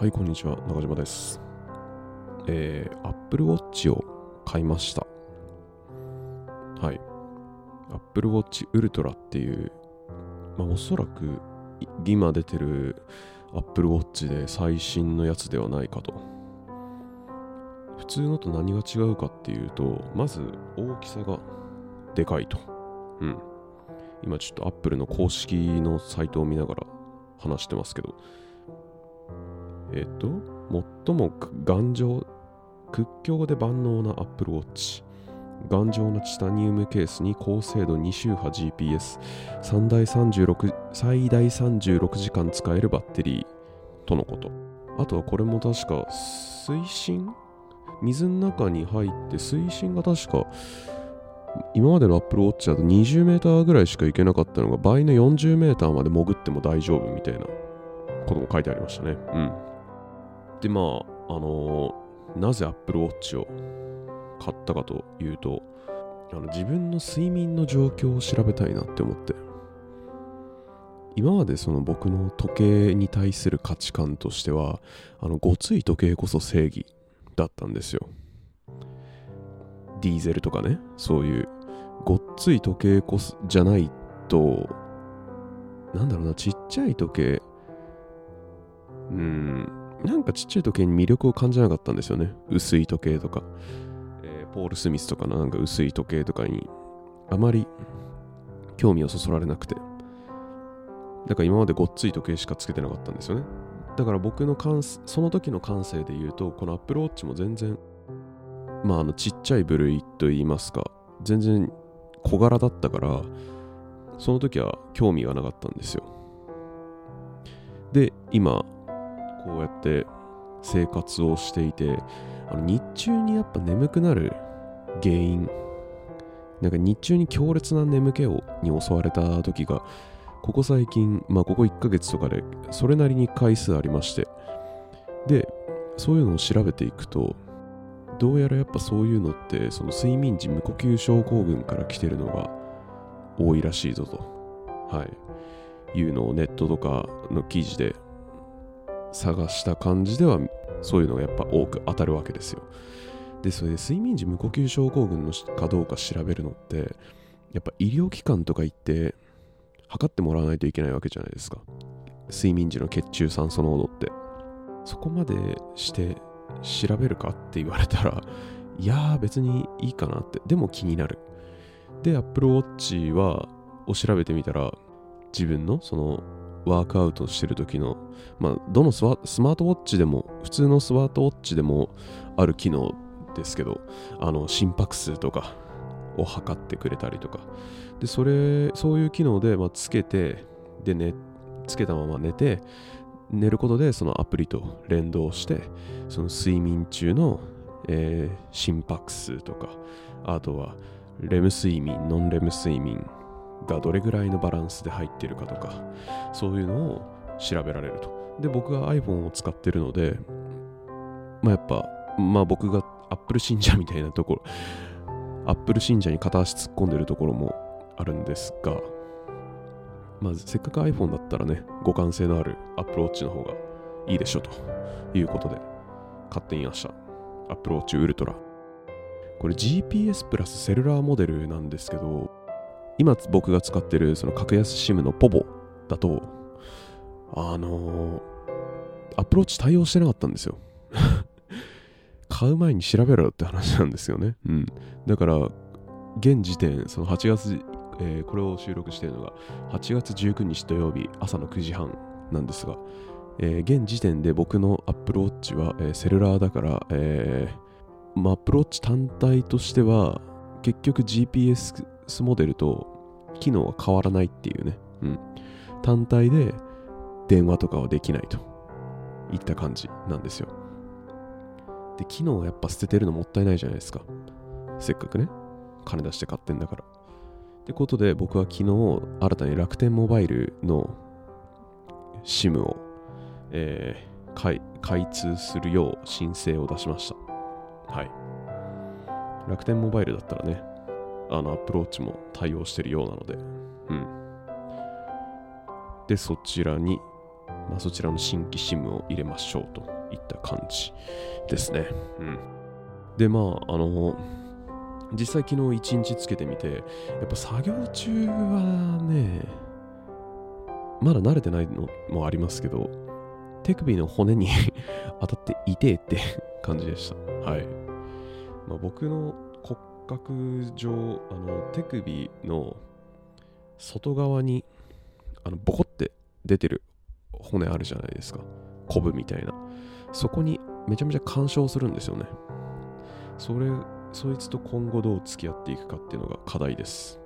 はい、こんにちは。中島です。えー、Apple Watch を買いました。はい。Apple Watch Ultra っていう、まあ、おそらく今出てる Apple Watch で最新のやつではないかと。普通のと何が違うかっていうと、まず大きさがでかいと。うん。今ちょっと Apple の公式のサイトを見ながら話してますけど、えっ、と、最も頑丈、屈強で万能な Apple Watch。頑丈なチタニウムケースに高精度2周波 GPS、最大36最大36時間使えるバッテリーとのこと。あとはこれも確か水深？水の中に入って水深が確か今までの Apple Watch だと20メーーぐらいしか行けなかったのが倍の40メーーまで潜っても大丈夫みたいなことも書いてありましたね。うん。で、まあ、あのー、なぜ Apple Watch を買ったかというと、あの自分の睡眠の状況を調べたいなって思って。今までその僕の時計に対する価値観としては、あの、ごつい時計こそ正義だったんですよ。ディーゼルとかね、そういう、ごっつい時計こそじゃないと、なんだろうな、ちっちゃい時計、うん、なんかちっちゃい時計に魅力を感じなかったんですよね。薄い時計とか。えー、ポール・スミスとかのなんか薄い時計とかに、あまり興味をそそられなくて。だから今までごっつい時計しかつけてなかったんですよね。だから僕の感その時の感性で言うと、この Apple Watch も全然、まああのちっちゃい部類と言いますか、全然小柄だったから、その時は興味がなかったんですよ。で、今、こうやって生活をしていてあの日中にやっぱ眠くなる原因なんか日中に強烈な眠気をに襲われた時がここ最近まあここ1ヶ月とかでそれなりに回数ありまして。でそういうのを調べていくとどうやらやっぱそういうのってその睡眠時無呼吸症候群から来てるのが多いらしいぞと。はい。いうのをネットとかの記事で探した感じではそういうのがやっぱ多く当たるわけですよ。で、それで睡眠時無呼吸症候群のかどうか調べるのって、やっぱ医療機関とか行って測ってもらわないといけないわけじゃないですか。睡眠時の血中酸素濃度って。そこまでして調べるかって言われたら、いやー別にいいかなって。でも気になる。で、Apple Watch は、を調べてみたら、自分のそのワークアウトしてる時の、まあ、どのスマートウォッチでも、普通のスマートウォッチでもある機能ですけど、あの心拍数とかを測ってくれたりとか、で、それ、そういう機能で、まあ、つけて、で、ね、つけたまま寝て、寝ることでそのアプリと連動して、その睡眠中の、えー、心拍数とか、あとはレム睡眠、ノンレム睡眠、がどれぐらいのバランスで入ってるかとか、そういうのを調べられると。で、僕が iPhone を使ってるので、まあやっぱ、まあ僕が Apple 信者みたいなところ、Apple 信者に片足突っ込んでるところもあるんですが、まあせっかく iPhone だったらね、互換性のある Apple Watch の方がいいでしょということで、買ってみました。Apple Watch Ultra。これ GPS プラスセルラーモデルなんですけど、今僕が使ってるその格安 SIM のポボだと、あのー、アプローチ対応してなかったんですよ。買う前に調べろって話なんですよね。うん。だから、現時点、その8月、えー、これを収録しているのが8月19日土曜日朝の9時半なんですが、えー、現時点で僕の Apple Watch は、えー、セルラーだから、えーまあ、 Apple Watch 単体としては結局 GPS モデルと機能は変わらないっていうね、うん、単体で電話とかはできないといった感じなんですよ。で、機能はやっぱ捨ててるのもったいないじゃないですか。せっかくね、金出して買ってんだから。ってことで僕は昨日新たに楽天モバイルの SIM を、えー、開通するよう申請を出しました。はい。楽天モバイルだったらね、あのアプローチも対応してるようなので、うん。で、そちらにまあ、そちらの新規 SIM を入れましょうといった感じですね。うん。で、まあ、あの、実際昨日一日つけてみて、やっぱ作業中はね、まだ慣れてないのもありますけど、手首の骨に 当たって痛えって感じでした。はい。まあ、僕の骨格上、あの手首の外側にあのボコって出てる骨あるじゃないですか。コブみたいな。そこにめちゃめちゃ干渉するんですよね。それ、そいつと今後どう付き合っていくかっていうのが課題です。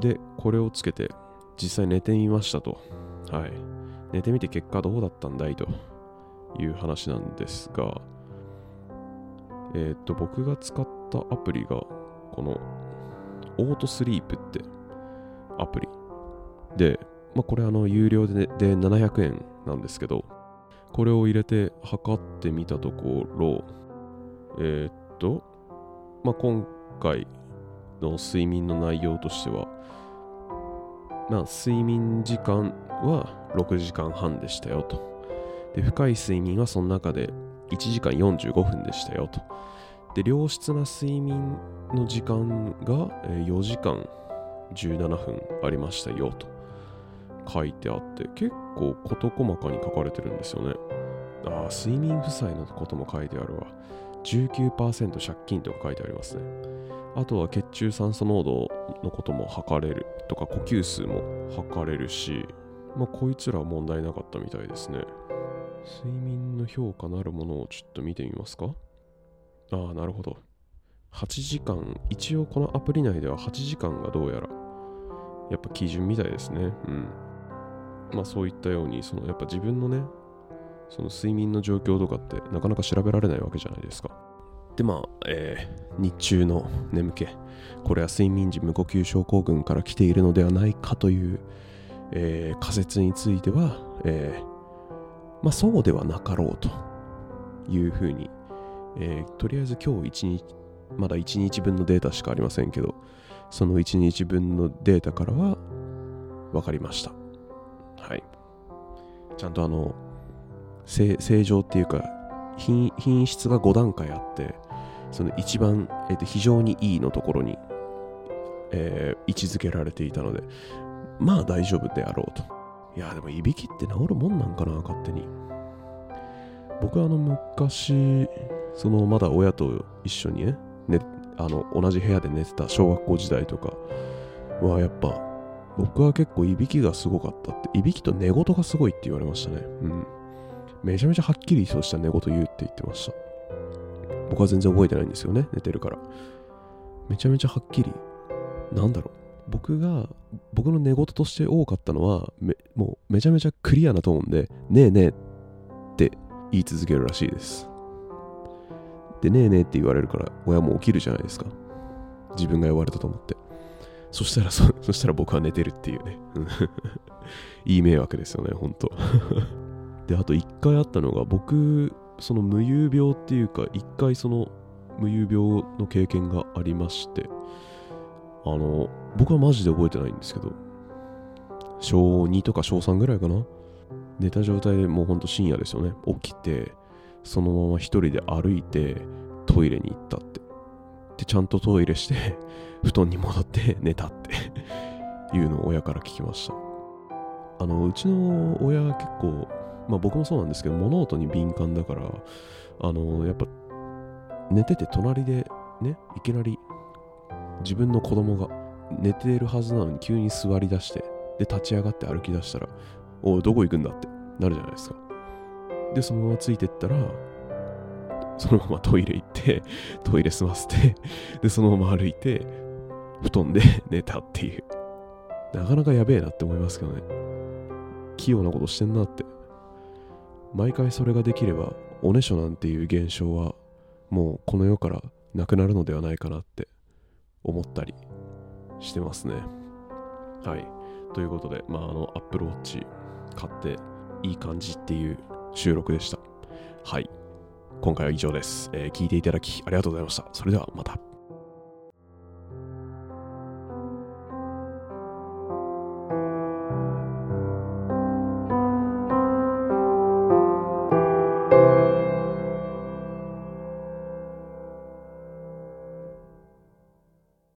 で、これをつけて実際寝てみましたと。はい。寝てみて結果どうだったんだいという話なんですが、えっ、と、僕が使ったアプリが、この、オートスリープってアプリ。で、まあ、これあの、有料で,、で700円なんですけど、これを入れて測ってみたところ、えっ、と、まあ、今回の睡眠の内容としては、まあ、睡眠時間は6時間半でしたよと。で、深い睡眠はその中で1時間45分でしたよと。で、良質な睡眠の時間が4時間17分ありましたよと書いてあって、結構事細かに書かれてるんですよね。ああ、睡眠負債のことも書いてあるわ。19%借金とか書いてありますね。あとは血中酸素濃度のことも測れるとか呼吸数も測れるし、まあ、こいつらは問題なかったみたいですね。睡眠の評価なるものをちょっと見てみますかああ、なるほど。8時間、一応このアプリ内では8時間がどうやら、やっぱ基準みたいですね。うん。まあそういったように、そのやっぱ自分のね、その睡眠の状況とかってなかなか調べられないわけじゃないですか。でまあ、えー、日中の眠気これは睡眠時無呼吸症候群から来ているのではないかというえー、仮説については、えー、まあ、そうではなかろうというふうに、えー、とりあえず今日1日、まだ1日分のデータしかありませんけど、その1日分のデータからは分かりました。はい。ちゃんとあの、正常っていうか品、品質が5段階あって、その一番、えー、と非常にいいのところに、えー、位置づけられていたので、まあ大丈夫であろうと。いや、でもいびきって治るもんなんかな、勝手に。僕はあの昔、そのまだ親と一緒にね、ねあの同じ部屋で寝てた小学校時代とかはやっぱ僕は結構いびきがすごかったって、いびきと寝言がすごいって言われましたね。うん。めちゃめちゃはっきりとした寝言言うって言ってました。僕は全然覚えてないんですよね、寝てるから。めちゃめちゃはっきり、なんだろう、僕が、僕の寝言として多かったのは、もうめちゃめちゃクリアなトーンで、ねえねえって言い続けるらしいです。で、ねえねえって言われるから、親も起きるじゃないですか。自分が呼ばれたと思って。そしたらそ、そしたら僕は寝てるっていうね。いい迷惑ですよね、ほんと。で、あと一回あったのが、僕、その無遊病っていうか、一回その無遊病の経験がありまして、あの、僕はマジで覚えてないんですけど、小2とか小3ぐらいかな？寝た状態でもうほんと深夜ですよね。起きて、そのまま一人で歩いてトイレに行ったって。で、ちゃんとトイレして 布団に戻って寝たっていうのを親から聞きました。あの、うちの親は結構、まあ僕もそうなんですけど、物音に敏感だから、あの、やっぱ寝てて隣でね、いきなり自分の子供が寝ているはずなのに急に座り出してで立ち上がって歩き出したらおいどこ行くんだ？ってなるじゃないですか。でそのままついてったらそのままトイレ行って トイレ済ませてでそのまま歩いて布団で 寝たっていう。なかなかやべえなって思いますけどね。器用なことしてんなって。毎回それができればおねしょなんていう現象はもうこの世からなくなるのではないかなって。思ったりしてますね。はい。ということで、まあ、あの、Apple Watch 買っていい感じっていう収録でした。はい。今回は以上です。えー、聞いていただきありがとうございました。それではまた。